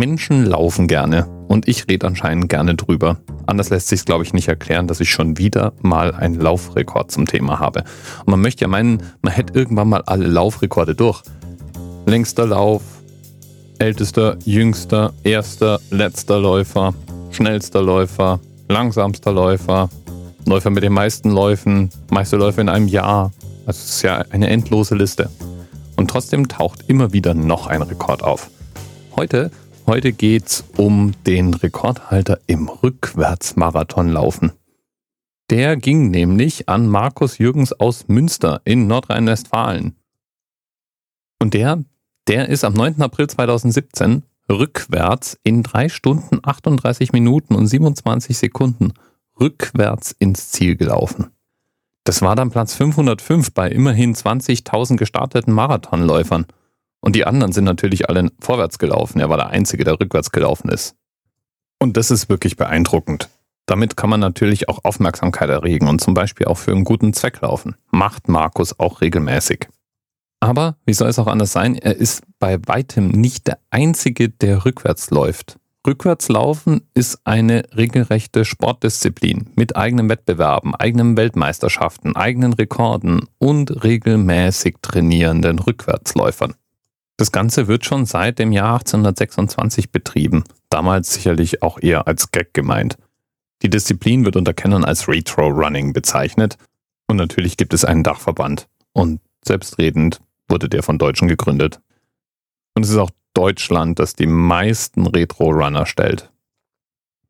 Menschen laufen gerne und ich rede anscheinend gerne drüber. Anders lässt sich es, glaube ich, nicht erklären, dass ich schon wieder mal einen Laufrekord zum Thema habe. Und man möchte ja meinen, man hätte irgendwann mal alle Laufrekorde durch. Längster Lauf, ältester, jüngster, erster, letzter Läufer, schnellster Läufer, langsamster Läufer, Läufer mit den meisten Läufen, meiste Läufe in einem Jahr. Also es ist ja eine endlose Liste. Und trotzdem taucht immer wieder noch ein Rekord auf. Heute Heute geht's um den Rekordhalter im Rückwärtsmarathonlaufen. Der ging nämlich an Markus Jürgens aus Münster in Nordrhein-Westfalen. Und der, der ist am 9. April 2017 rückwärts in 3 Stunden 38 Minuten und 27 Sekunden rückwärts ins Ziel gelaufen. Das war dann Platz 505 bei immerhin 20.000 gestarteten Marathonläufern. Und die anderen sind natürlich alle vorwärts gelaufen. Er war der Einzige, der rückwärts gelaufen ist. Und das ist wirklich beeindruckend. Damit kann man natürlich auch Aufmerksamkeit erregen und zum Beispiel auch für einen guten Zweck laufen. Macht Markus auch regelmäßig. Aber wie soll es auch anders sein? Er ist bei weitem nicht der Einzige, der rückwärts läuft. Rückwärtslaufen ist eine regelrechte Sportdisziplin mit eigenen Wettbewerben, eigenen Weltmeisterschaften, eigenen Rekorden und regelmäßig trainierenden Rückwärtsläufern. Das Ganze wird schon seit dem Jahr 1826 betrieben, damals sicherlich auch eher als Gag gemeint. Die Disziplin wird unter Kennern als Retro Running bezeichnet und natürlich gibt es einen Dachverband und selbstredend wurde der von Deutschen gegründet. Und es ist auch Deutschland, das die meisten Retro-Runner stellt.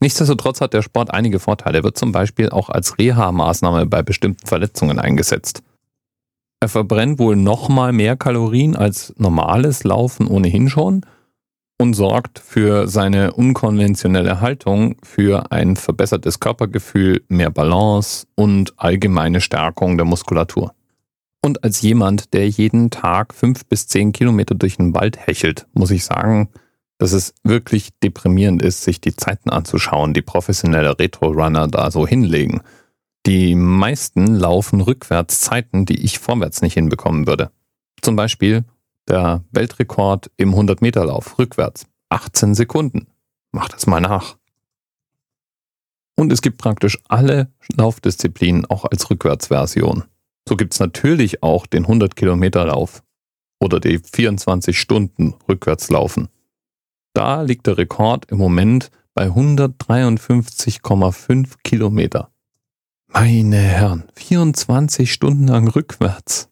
Nichtsdestotrotz hat der Sport einige Vorteile. Er wird zum Beispiel auch als Reha-Maßnahme bei bestimmten Verletzungen eingesetzt. Er verbrennt wohl nochmal mehr Kalorien als normales Laufen ohnehin schon und sorgt für seine unkonventionelle Haltung für ein verbessertes Körpergefühl, mehr Balance und allgemeine Stärkung der Muskulatur. Und als jemand, der jeden Tag fünf bis zehn Kilometer durch den Wald hechelt, muss ich sagen, dass es wirklich deprimierend ist, sich die Zeiten anzuschauen, die professionelle Retro-Runner da so hinlegen. Die meisten laufen rückwärts Zeiten, die ich vorwärts nicht hinbekommen würde. Zum Beispiel der Weltrekord im 100-Meter-Lauf rückwärts. 18 Sekunden. Mach das mal nach. Und es gibt praktisch alle Laufdisziplinen auch als Rückwärtsversion. So gibt es natürlich auch den 100-Kilometer-Lauf oder die 24 Stunden Rückwärtslaufen. Da liegt der Rekord im Moment bei 153,5 Kilometer. Meine Herren, 24 Stunden lang rückwärts.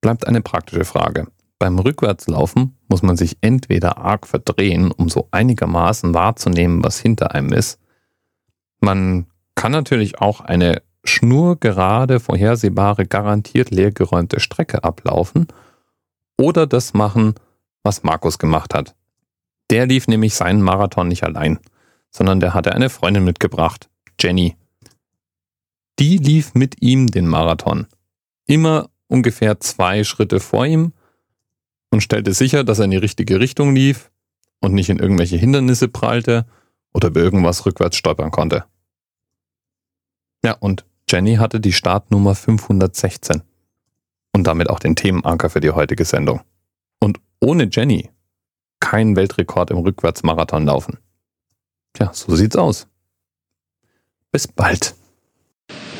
Bleibt eine praktische Frage. Beim Rückwärtslaufen muss man sich entweder arg verdrehen, um so einigermaßen wahrzunehmen, was hinter einem ist. Man kann natürlich auch eine schnurgerade, vorhersehbare, garantiert leergeräumte Strecke ablaufen oder das machen, was Markus gemacht hat. Der lief nämlich seinen Marathon nicht allein, sondern der hatte eine Freundin mitgebracht, Jenny, die lief mit ihm den Marathon. Immer ungefähr zwei Schritte vor ihm und stellte sicher, dass er in die richtige Richtung lief und nicht in irgendwelche Hindernisse prallte oder bei irgendwas rückwärts stolpern konnte. Ja, und Jenny hatte die Startnummer 516 und damit auch den Themenanker für die heutige Sendung. Und ohne Jenny kein Weltrekord im Rückwärtsmarathon laufen. Tja, so sieht's aus. Bis bald.